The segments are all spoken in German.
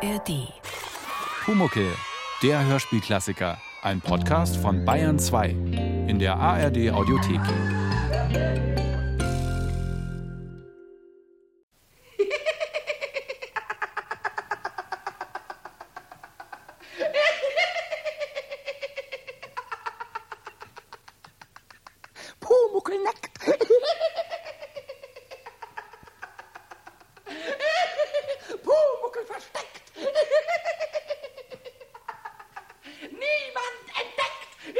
ARD. Pumuckel, der Hörspielklassiker. Ein Podcast von Bayern 2 in der ARD Audiothek. Pumuckel nackt. Pumuckel versteckt. Niemand entdeckt.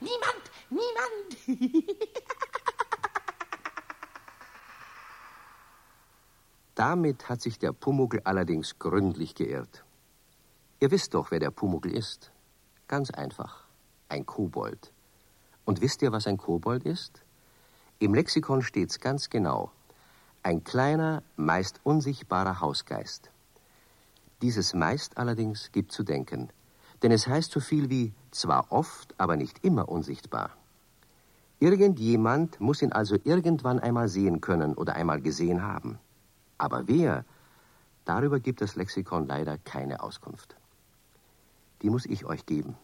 Niemand, niemand, niemand. Damit hat sich der Pumuckl allerdings gründlich geirrt. Ihr wisst doch, wer der Pumuckl ist. Ganz einfach. Ein Kobold. Und wisst ihr, was ein Kobold ist? Im Lexikon steht's ganz genau. Ein kleiner, meist unsichtbarer Hausgeist. Dieses meist allerdings gibt zu denken. Denn es heißt so viel wie zwar oft, aber nicht immer unsichtbar. Irgendjemand muss ihn also irgendwann einmal sehen können oder einmal gesehen haben. Aber wer? Darüber gibt das Lexikon leider keine Auskunft. Die muss ich euch geben.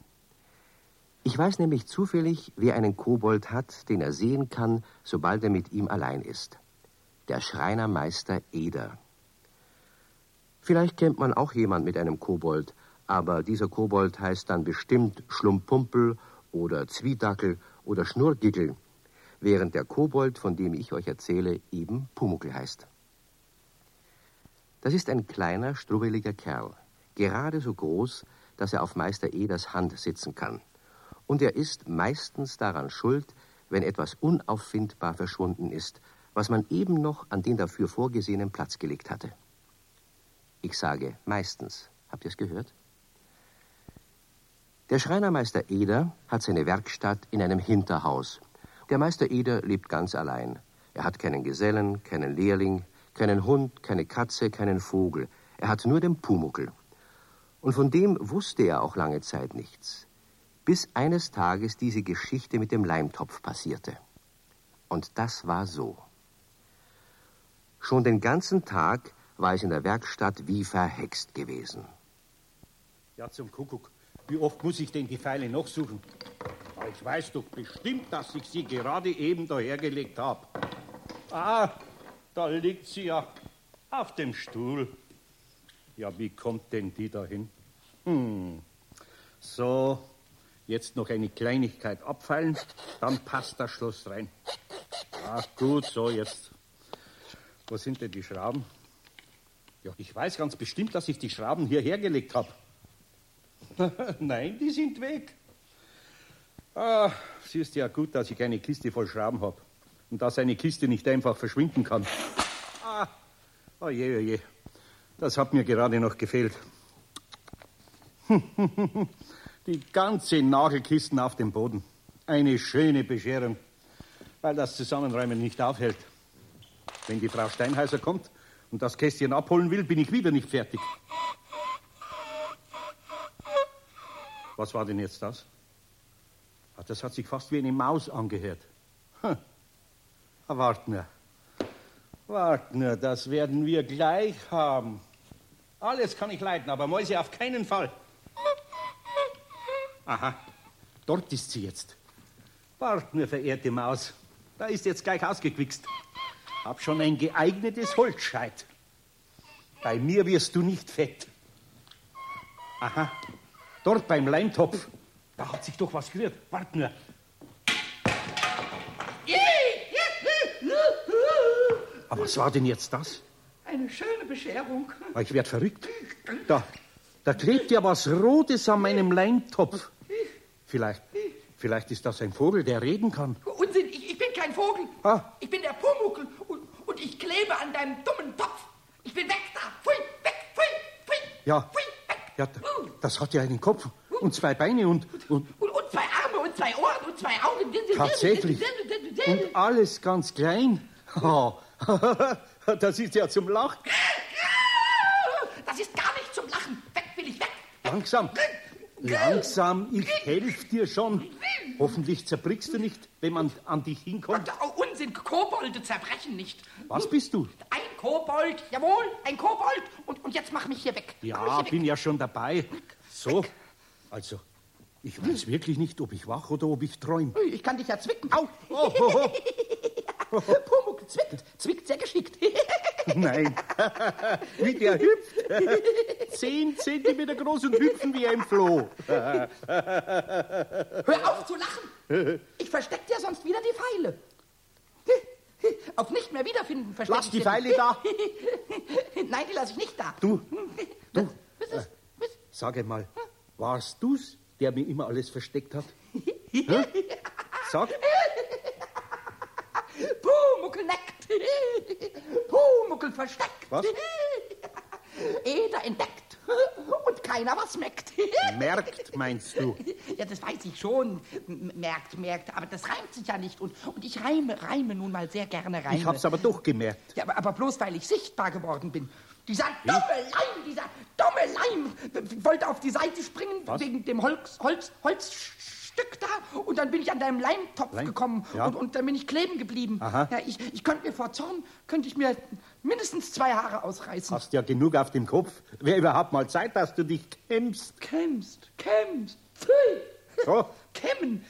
Ich weiß nämlich zufällig, wer einen Kobold hat, den er sehen kann, sobald er mit ihm allein ist. Der Schreinermeister Eder. Vielleicht kennt man auch jemand mit einem Kobold, aber dieser Kobold heißt dann bestimmt Schlumpumpel oder Zwiedackel oder Schnurrgickel, während der Kobold, von dem ich euch erzähle, eben Pumuckel heißt. Das ist ein kleiner, strubbeliger Kerl, gerade so groß, dass er auf Meister Eders Hand sitzen kann. Und er ist meistens daran schuld, wenn etwas unauffindbar verschwunden ist, was man eben noch an den dafür vorgesehenen Platz gelegt hatte. Ich sage meistens. Habt ihr es gehört? Der Schreinermeister Eder hat seine Werkstatt in einem Hinterhaus. Der Meister Eder lebt ganz allein. Er hat keinen Gesellen, keinen Lehrling, keinen Hund, keine Katze, keinen Vogel. Er hat nur den Pumuckel. Und von dem wusste er auch lange Zeit nichts. Bis eines Tages diese Geschichte mit dem Leimtopf passierte. Und das war so. Schon den ganzen Tag war es in der Werkstatt wie verhext gewesen. Ja, zum Kuckuck. Wie oft muss ich denn die Pfeile noch suchen? Ich weiß doch bestimmt, dass ich sie gerade eben dahergelegt habe. Ah, da liegt sie ja auf dem Stuhl. Ja, wie kommt denn die dahin? Hm. So, jetzt noch eine Kleinigkeit abfallen, dann passt das Schloss rein. Ach gut, so jetzt. Wo sind denn die Schrauben? Ja, ich weiß ganz bestimmt, dass ich die Schrauben hierher gelegt habe. Nein, die sind weg. Ah, es ist ja gut, dass ich eine Kiste voll Schrauben habe und dass eine Kiste nicht einfach verschwinden kann. Ah, oje, oje. Das hat mir gerade noch gefehlt. Die ganze Nagelkisten auf dem Boden. Eine schöne Bescherung, weil das Zusammenräumen nicht aufhält. Wenn die Frau Steinheiser kommt und das Kästchen abholen will, bin ich wieder nicht fertig. Was war denn jetzt das? Ah, Das hat sich fast wie eine Maus angehört. Hm. Wart nur. Wart nur, das werden wir gleich haben. Alles kann ich leiden, aber Mäuse auf keinen Fall. Aha, dort ist sie jetzt. Wart nur, verehrte Maus. Da ist jetzt gleich ausgequickst. Hab schon ein geeignetes Holzscheit. Bei mir wirst du nicht fett. Aha, dort beim Leimtopf. Da hat sich doch was gerührt. Wart nur. Aber was war denn jetzt das? Eine schöne Bescherung. Ich werd verrückt. Da, da klebt ja was Rotes an meinem Leimtopf. Vielleicht, vielleicht ist das ein Vogel, der reden kann. Unsinn, ich, ich bin kein Vogel. Ah. Ich bin der Pumuckel und, und ich klebe an deinem dummen Topf. Ich bin weg da. Pfui, weg, pfui, pfui. Ja. Pfui. Ja, das hat ja einen Kopf und zwei Beine und, und Und, und zwei Arme und zwei Ohren und zwei Augen. tatsächlich. Und alles ganz klein. Oh, das ist ja zum Lachen. Das ist gar nicht zum Lachen. Weg will ich weg. Langsam. Langsam, ich helfe dir schon. Hoffentlich zerbrichst du nicht, wenn man an dich hinkommt. Oh, Unsinn, Kobolde zerbrechen nicht. Was bist du? Ein Kobold, jawohl, ein Kobold. Und, jetzt mach mich hier weg. Ja, hier weg. bin ja schon dabei. So, also, ich weiß wirklich nicht, ob ich wach oder ob ich träume. Ich kann dich ja zwicken. Au. Oh, oh, oh. Pumuckl zwickt, zwickt sehr geschickt. Nein, wie der hüpft. Zehn Zentimeter groß und hüpfen wie ein Floh. Hör auf zu lachen. Ich versteck dir sonst wieder die Pfeile. Auf nicht mehr wiederfinden versteck Lass die Pfeile da. Nein, die lasse ich nicht da. Du, du, Was ist? Was? sage mal, warst du's, der mir immer alles versteckt hat? Hä? Sag, Pumuckel neckt. Pumuckel versteckt. Was? Eder entdeckt. Und keiner was meckt. merkt, meinst du? Ja, das weiß ich schon. Merkt, merkt. Aber das reimt sich ja nicht. Und, und ich reime, reime nun mal sehr gerne Reime. Ich hab's aber doch gemerkt. Ja, aber, aber bloß weil ich sichtbar geworden bin. Dieser dumme Leim, dieser dumme Leim, wollte auf die Seite springen Was? wegen dem Holz, Holz, Holzstück da und dann bin ich an deinem Leimtopf Leim? gekommen Ja. und, und dann bin ich kleben geblieben. Aha. Ja, ich, ich könnte mir vor Zorn, könnte ich mir mindestens zwei Haare ausreißen. Hast ja genug auf dem Kopf. Wer überhaupt mal Zeit, dass du dich kämmst. Kämmst, kämmst, pfui. So. Kämmen,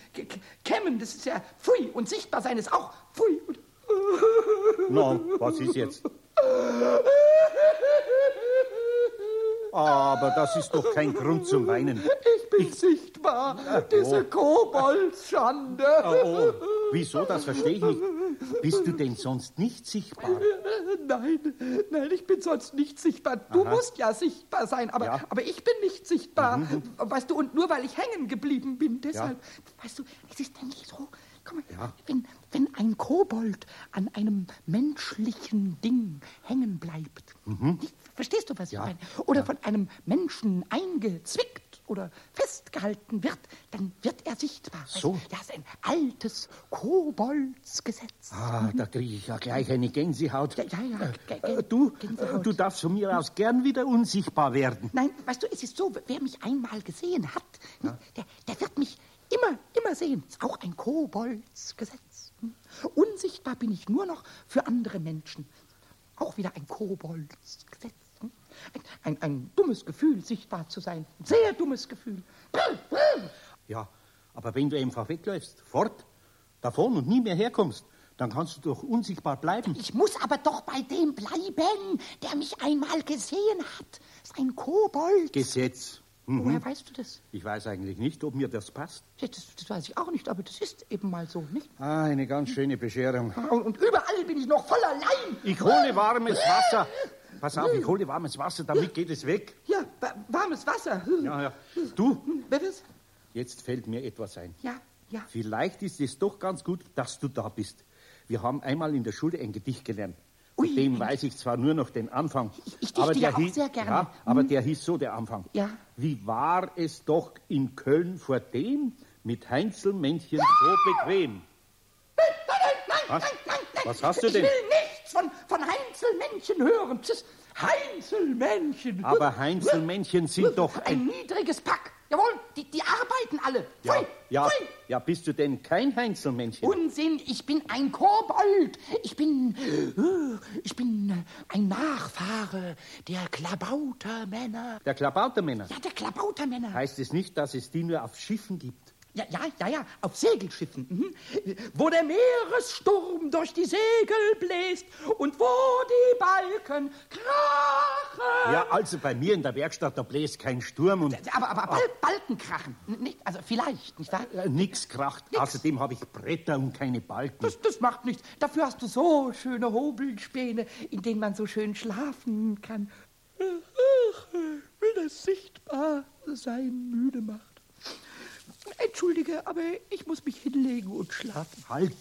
kämmen, das ist ja pfui und sichtbar sein ist auch pfui. Na, was ist jetzt? Aber das ist doch kein Grund zum Weinen. ich bin sichtbar, diese Koboldsschande. Oh, oh. Wieso, das verstehe ich nicht. Bist du denn sonst nicht sichtbar? Nein, nein, ich bin sonst nicht sichtbar. Du musst ja sichtbar sein, aber, Ja. Mhm, aber ich bin nicht sichtbar. Weißt du, und nur weil ich hängen geblieben bin, deshalb, weißt du, es ist nämlich so, guck mal, Ja. wenn, wenn ein Kobold an einem menschlichen Ding hängen bleibt, nicht, verstehst du, was Mhm. Ja. ich meine? Oder von einem Menschen eingezwickt oder festgehalten wird, dann wird er sichtbar. So. Ja, ist ein altes Koboldsgesetz. Ah, da kriege ich ja gleich eine Gänsehaut. Ja, ja, ja. Äh, Du, Gänsehaut. du darfst von mir aus gern wieder unsichtbar werden. Nein, weißt du, es ist so, wer mich einmal gesehen hat, der, der wird mich immer, immer sehen. Ist auch ein Koboldsgesetz. Unsichtbar bin ich nur noch für andere Menschen. Auch wieder ein Koboldsgesetz. Ein, ein, ein dummes Gefühl, sichtbar zu sein. Ein sehr dummes Gefühl. Ja, aber wenn du einfach wegläufst, fort, davon und nie mehr herkommst, dann kannst du doch unsichtbar bleiben. Ich muss aber doch bei dem bleiben, der mich einmal gesehen hat. Ist ein Kobold. Gesetz. Mhm. Woher weißt du das? Ich weiß eigentlich nicht, ob mir das passt. Ja, das? Das weiß ich auch nicht, aber das ist eben mal so, nicht? Ah, eine ganz schöne Bescherung. Und, und überall bin ich noch voller Leim. Ich hole warmes Wasser. Pass auf, ich hole warmes Wasser, damit geht es weg. Ja, wa- warmes Wasser. Hm. Ja, ja. Du, Wer was? jetzt fällt mir etwas ein. Ja, ja. Vielleicht ist es doch ganz gut, dass du da bist. Wir haben einmal in der Schule ein Gedicht gelernt. Ui, Von dem weiß ich zwar nur noch den Anfang. Ich- ich dichte ja auch hieß, sehr gerne. Ja, aber der hieß so, der Anfang. Ja. Wie war es doch in Köln vor dem mit Heinzelmännchen so bequem? Nein, nein, nein, Was? nein, nein, nein. Was hast du denn? Ich will von Heinzelmännchen hören. Tschüss. Heinzelmännchen. Aber Heinzelmännchen sind doch Ein ein... niedriges Pack. Jawohl, die, die arbeiten alle. Ja, Pfui, ja, pfui. ja, bist du denn kein Heinzelmännchen? Unsinn, ich bin ein Kobold. Ich bin, äh, ich bin ein Nachfahre der Klabautermänner. Der Klabautermänner. Ja, der Klabautermänner. Heißt es nicht, dass es die nur auf Schiffen gibt? Ja, ja, ja, ja, auf Segelschiffen. Mhm. Wo der Meeressturm durch die Segel bläst und wo die Balken krachen. Ja, also bei mir in der Werkstatt, da bläst kein Sturm und Aber, aber Bal Balken krachen. Nicht, also vielleicht, nicht wahr? äh, nix kracht. Nix. Außerdem habe ich Bretter und keine Balken. Das, das macht nichts. Dafür hast du so schöne Hobelspäne, in denen man so schön schlafen kann. Ach, wenn das sichtbar sein müde macht. Entschuldige, aber ich muss mich hinlegen und schlafen. Halt,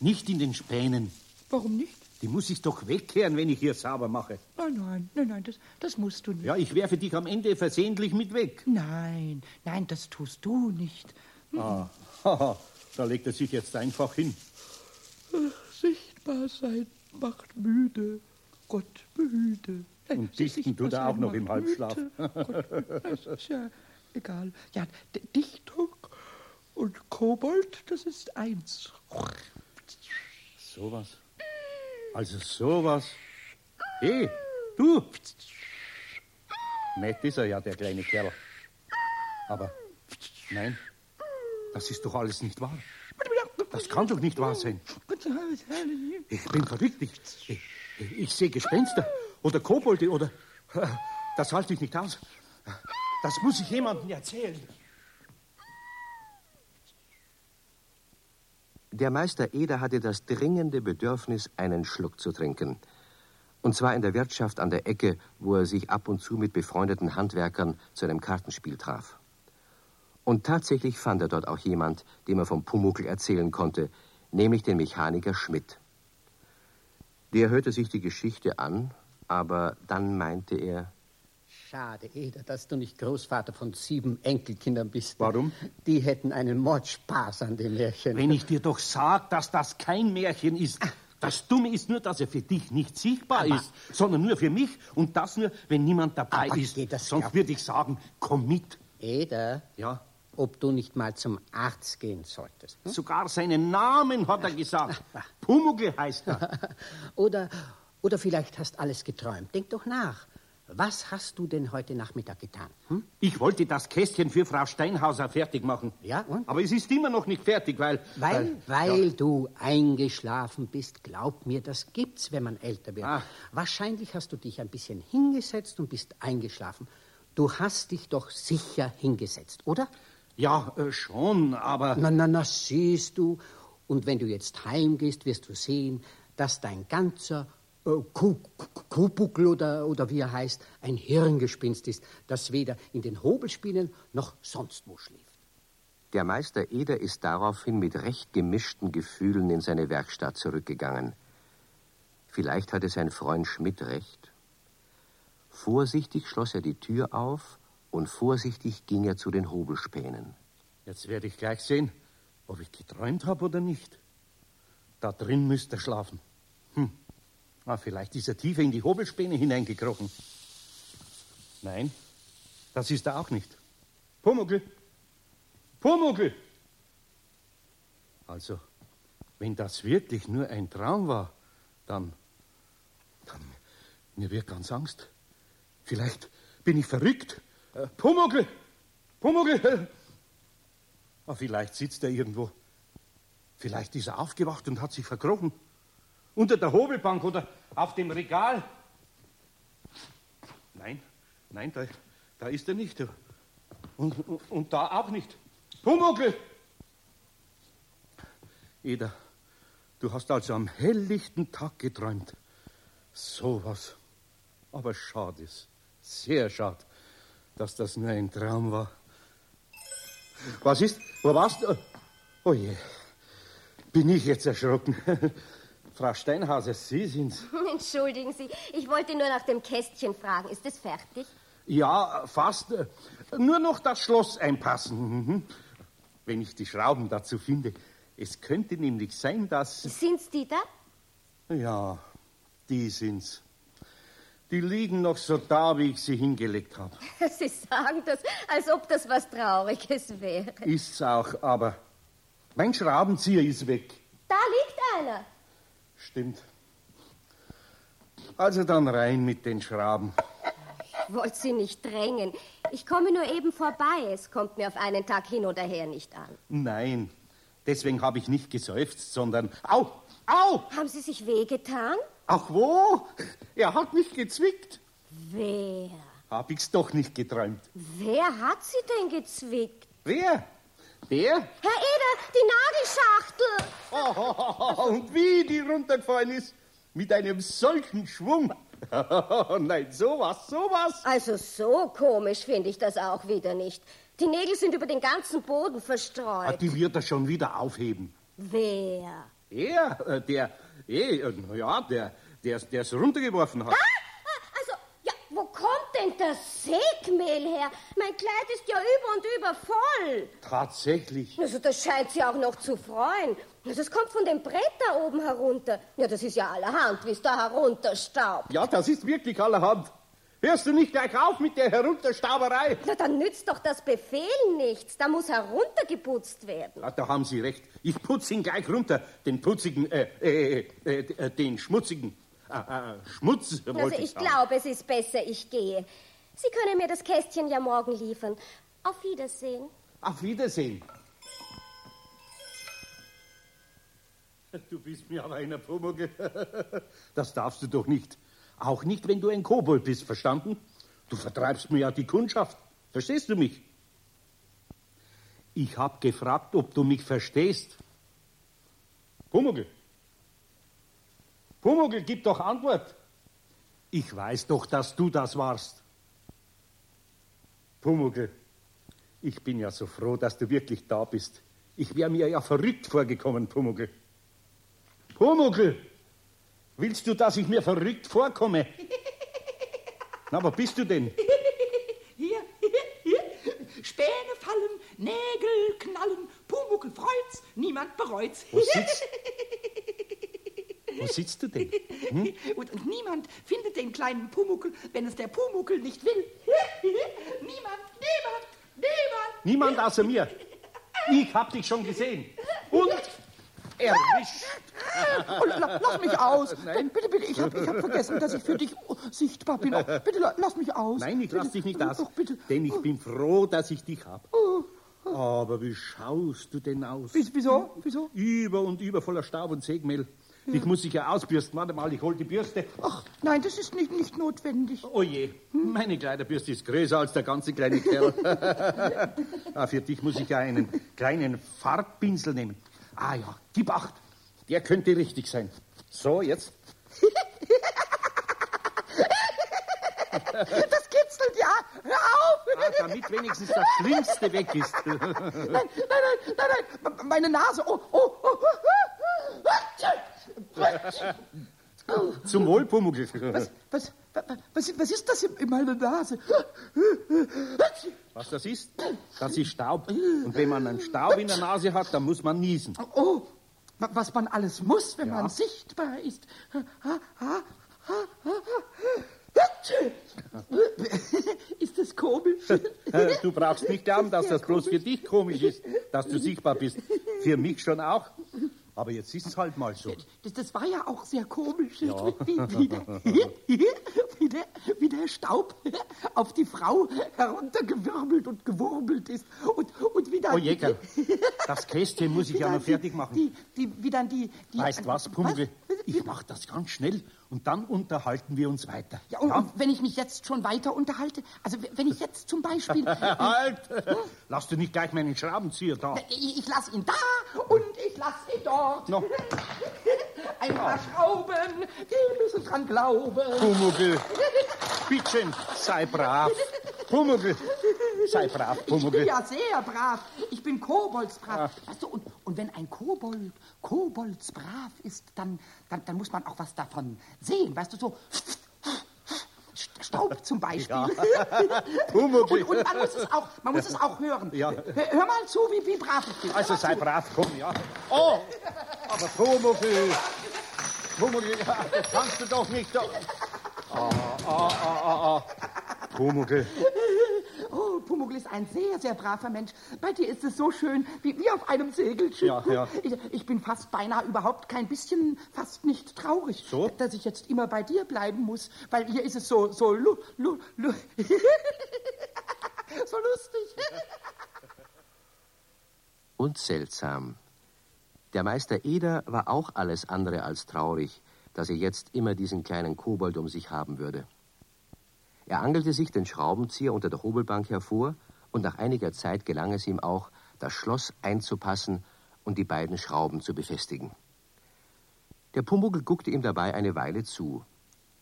nicht in den Spänen. Warum nicht? Die muss ich doch wegkehren, wenn ich hier sauber mache. Nein, nein, nein, nein, das, das musst du nicht. Ja, ich werfe dich am Ende versehentlich mit weg. Nein, nein, das tust du nicht. Ah, haha, da legt er sich jetzt einfach hin. Sichtbar sein macht müde. Gott müde. Und dichten tut er auch noch im Halbschlaf. Das ist ja egal. Ja, Dichtung und Kobold, das ist eins. Sowas. Also sowas. Hey, du! Nett ist er ja, der kleine Kerl. Aber nein, das ist doch alles nicht wahr. Das kann doch nicht wahr sein. Ich bin verrückt. Ich, ich, ich sehe Gespenster oder Kobolde oder... Das halte ich nicht aus. Das muss ich jemandem erzählen. Der Meister Eder hatte das dringende Bedürfnis, einen Schluck zu trinken. Und zwar in der Wirtschaft an der Ecke, wo er sich ab und zu mit befreundeten Handwerkern zu einem Kartenspiel traf. Und tatsächlich fand er dort auch jemand, dem er vom Pumuckl erzählen konnte, nämlich den Mechaniker Schmidt. Der hörte sich die Geschichte an, aber dann meinte er, Schade, Eder, dass du nicht Großvater von sieben Enkelkindern bist. Warum? Die hätten einen Mordspaß an dem Märchen. Wenn ich dir doch sag, dass das kein Märchen ist. Das Dumme ist nur, dass er für dich nicht sichtbar Aber- ist, sondern nur für mich und das nur, wenn niemand dabei ist. Sonst würde ich sagen, komm mit. Eder, Ja, ob du nicht mal zum Arzt gehen solltest. hm? sogar seinen Namen hat er gesagt. Pumuckl heißt er. Oder, oder vielleicht hast alles geträumt. Denk doch nach. Was hast du denn heute Nachmittag getan? Hm? Ich wollte das Kästchen für Frau Steinhauser fertig machen. Ja, und? Aber es ist immer noch nicht fertig, weil... Weil, weil du eingeschlafen bist, glaub mir, das gibt's, wenn man älter wird. Ah. Wahrscheinlich hast du dich ein bisschen hingesetzt und bist eingeschlafen. Du hast dich doch sicher hingesetzt, oder? Ja, äh, schon, aber... Na, na, na, siehst du. Und wenn du jetzt heimgehst, wirst du sehen, dass dein ganzer äh, Ku- Ku- Kupuckel oder, oder wie er heißt, ein Hirngespinst ist, das weder in den Hobelspielen noch sonst wo schläft. Der Meister Eder ist daraufhin mit recht gemischten Gefühlen in seine Werkstatt zurückgegangen. Vielleicht hatte sein Freund Schmidt recht. Vorsichtig schloss er die Tür auf und vorsichtig ging er zu den Hobelspänen. Jetzt werde ich gleich sehen, ob ich geträumt habe oder nicht. Da drin müsste er schlafen. Hm. Ah, vielleicht ist er tiefer in die Hobelspäne hineingekrochen. Nein, das ist er auch nicht. Pumuckl! Pumuckl! Also, wenn das wirklich nur ein Traum war, dann, dann, mir wird ganz Angst. Vielleicht bin ich verrückt. Äh, Pumuckl! Pumuckl! Ah, vielleicht sitzt er irgendwo. Vielleicht ist er aufgewacht und hat sich verkrochen. Unter der Hobelbank oder auf dem Regal. Nein, nein, da, da ist er nicht. Und, und, und da auch nicht. Pumuckl! Eda, du hast also am helllichten Tag geträumt. So was. Aber schade ist, sehr schade, dass das nur ein Traum war. Was ist? Wo warst du? Oh je, bin ich jetzt erschrocken. Frau Steinhauser, Sie sind's. Entschuldigen Sie, ich wollte nur nach dem Kästchen fragen. Ist es fertig? Ja, fast. Nur noch das Schloss einpassen. Mhm. Wenn ich die Schrauben dazu finde. Es könnte nämlich sein, dass. Sind's die da? Ja, die sind's. Die liegen noch so da, wie ich sie hingelegt habe. Sie sagen das, als ob das was Trauriges wäre. Ist's auch, aber mein Schraubenzieher ist weg. Da liegt einer. Stimmt. Also dann rein mit den Schrauben. Ich wollte Sie nicht drängen. Ich komme nur eben vorbei. Es kommt mir auf einen Tag hin oder her nicht an. Nein, deswegen habe ich nicht geseufzt, sondern. Au! Au! Haben Sie sich wehgetan? Ach wo? Er hat mich gezwickt. Wer? Hab ich's doch nicht geträumt. Wer hat Sie denn gezwickt? Wer? Der? Herr die Nagelschachtel! Oh, und wie die runtergefallen ist. Mit einem solchen Schwung. Nein, sowas, sowas. Also so komisch finde ich das auch wieder nicht. Die Nägel sind über den ganzen Boden Ah, verstreut. Die wird er schon wieder aufheben. Wer? Er, äh, der, eh, äh, ja, der, der es runtergeworfen hat. Ah, Also, ja, wo kommt denn das Segmehl her? Mein Kleid ist ja über und über voll. Tatsächlich. Also, das scheint Sie auch noch zu freuen. Also, es kommt von dem Brett da oben herunter. Ja, das ist ja allerhand, wie es da herunterstaubt. Ja, das ist wirklich allerhand. Hörst du nicht gleich auf mit der Herunterstauberei? Na, dann nützt doch das Befehlen nichts. Da muss heruntergeputzt werden. Ah, da haben Sie recht. Ich putze ihn gleich runter, den putzigen, äh, äh, äh, äh, den schmutzigen. Äh, Schmutz, wollte Also ich sagen. glaube, es ist besser, ich gehe. Sie können mir das Kästchen ja morgen liefern. Auf Wiedersehen. Auf Wiedersehen. Du bist mir aber einer Pumuckl. Das darfst du doch nicht. Auch nicht, wenn du ein Kobold bist, verstanden? Du vertreibst mir ja die Kundschaft. Verstehst du mich? Ich hab gefragt, ob du mich verstehst. Pumuckl. Pumuckl, gib doch Antwort. Ich weiß doch, dass du das warst. Pumuckl, ich bin ja so froh, dass du wirklich da bist. Ich wäre mir ja verrückt vorgekommen, Pumuckl. Pumuckl, willst du, dass ich mir verrückt vorkomme? Na, wo bist du denn? Hier, hier, Späne fallen, Nägel knallen, Pumuckel freut's, niemand bereut's. Wo sitzt, wo sitzt du denn? Und, und niemand findet den kleinen Pumuckel, wenn es der Pumuckel nicht will. niemand, niemand, niemand. Niemand außer mir. Ich hab dich schon gesehen. Und erwischt. Oh, la, lass mich aus. Denn, bitte, bitte, ich habe ich hab vergessen, dass ich für dich oh, sichtbar bin. Oh, bitte, la, lass mich aus. Nein, ich lass bitte. dich nicht aus. Doch, bitte. Denn ich bin froh, dass ich dich hab. Aber wie schaust du denn aus? Wie- Wieso? Wieso? Über und über voller Staub und Segmehl. Dich muss ich ja ausbürsten. Warte mal, ich hol die Bürste. Ach, nein, das ist nicht, nicht notwendig. Oh je, meine Kleiderbürste ist größer als der ganze kleine Kerl. ah, für dich muss ich ja einen kleinen Farbpinsel nehmen. Ah ja, gib acht. Der könnte richtig sein. So, jetzt. Das kitzelt ja. Hör auf. Ah, damit wenigstens das Schlimmste weg ist. Nein, nein, nein, nein, nein. Meine Nase. Oh, oh, oh. Zum Wohl, Pumuckl. Was, was, was, was ist das in in meiner Nase? Was das ist? Das ist Staub. Und wenn man einen Staub in der Nase hat, dann muss man niesen. Oh, wa- was man alles muss, wenn man sichtbar ist. Ist das komisch? Du brauchst nicht glauben, dass das bloß für dich komisch ist, dass du sichtbar bist. Für mich schon auch. Aber jetzt ist es halt mal so. Das, das war ja auch sehr komisch, wie, wie, der, wie, der, wie der Staub auf die Frau heruntergewirbelt und gewurbelt ist. Und, und wie dann... Oh Jägerl, das Kästchen muss ich ja noch fertig machen. Die, die, wie dann die... die Weißt was, Pumuckl? Was? Ich mach das ganz schnell und dann unterhalten wir uns weiter. Ja, und, und wenn ich mich jetzt schon weiter unterhalte, also wenn ich jetzt zum Beispiel... Halt! Lass du nicht gleich meinen Schraubenzieher da. Ich, ich lass ihn da und ich lass ihn dort. No. Ein paar Schrauben, die müssen dran glauben. Pumuckl, bitte, sei brav. Pumuckl, sei brav, Ich bin Pumuckl. ja sehr brav. Ich bin koboldsbrav. Weißt du, und, und wenn ein Kobold koboldsbrav ist, dann, dann, dann muss man auch was davon sehen. Weißt du, so Staub zum Beispiel. Pumuckl. Und, und man muss es auch, man muss es auch hören. Ja. Hör, mal zu, wie, wie brav ich bin. Hör Also sei zu. brav, komm, ja. Oh, aber Pumuckl, Pumuckl, ja, das kannst du doch nicht. Doch. Ah, ah, ah, ah, ah. Pumuckl, Oh, Pumuckl ist ein sehr, sehr braver Mensch. Bei dir ist es so schön, wie, wie auf einem Segelschiff. Ja, ja. Ich, ich bin fast beinahe überhaupt kein bisschen, fast nicht traurig, So? dass ich jetzt immer bei dir bleiben muss, weil hier ist es so, so, lu, lu, lu, so lustig. Und seltsam. Der Meister Eder war auch alles andere als traurig, dass er jetzt immer diesen kleinen Kobold um sich haben würde. Er angelte sich den Schraubenzieher unter der Hobelbank hervor, und nach einiger Zeit gelang es ihm auch, das Schloss einzupassen und die beiden Schrauben zu befestigen. Der Pumuckl guckte ihm dabei eine Weile zu.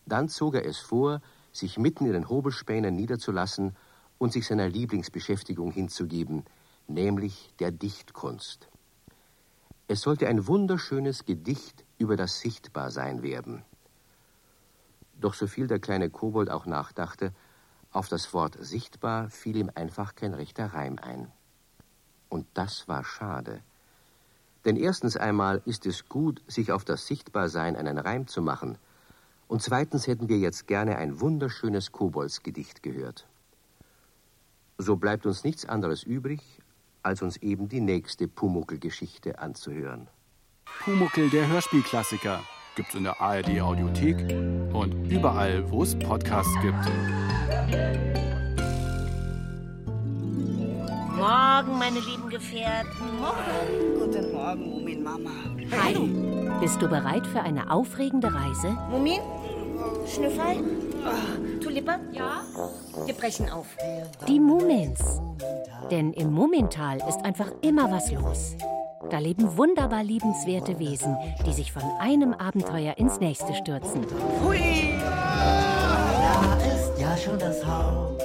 Dann zog er es vor, sich mitten in den Hobelspänen niederzulassen und sich seiner Lieblingsbeschäftigung hinzugeben, nämlich der Dichtkunst. Es sollte ein wunderschönes Gedicht über das Sichtbarsein werden. Doch so viel der kleine Kobold auch nachdachte, auf das Wort sichtbar fiel ihm einfach kein rechter Reim ein. Und das war schade. Denn erstens einmal ist es gut, sich auf das Sichtbarsein einen Reim zu machen, und zweitens hätten wir jetzt gerne ein wunderschönes Koboldsgedicht gehört. So bleibt uns nichts anderes übrig, als uns eben die nächste Pumuckl-Geschichte anzuhören. Pumuckel, der Hörspielklassiker. Gibt's in der ARD Audiothek und überall, wo es Podcasts gibt. Morgen, meine lieben Gefährten. Morgen. Guten Morgen, Mumin Mama. Hi. Bist du bereit für eine aufregende Reise? Mumin? Schnüffel? Oh, Tulipa? Ja? Wir brechen auf. Die Mumins. Denn im Mumintal ist einfach immer was los. Da leben wunderbar liebenswerte Wesen, die sich von einem Abenteuer ins nächste stürzen. Hui! Da ist ja schon das Haus.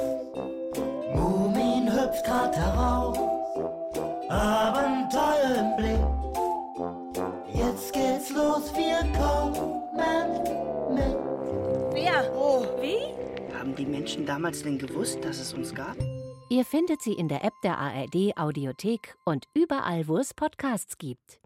Mumin hüpft grad heraus. Abenteuer im Blick. Jetzt geht's los, wir kommen mit. Wer? Oh. Wie? Haben die Menschen damals denn gewusst, dass es uns gab? Ihr findet sie in der App der ARD Audiothek und überall, wo es Podcasts gibt.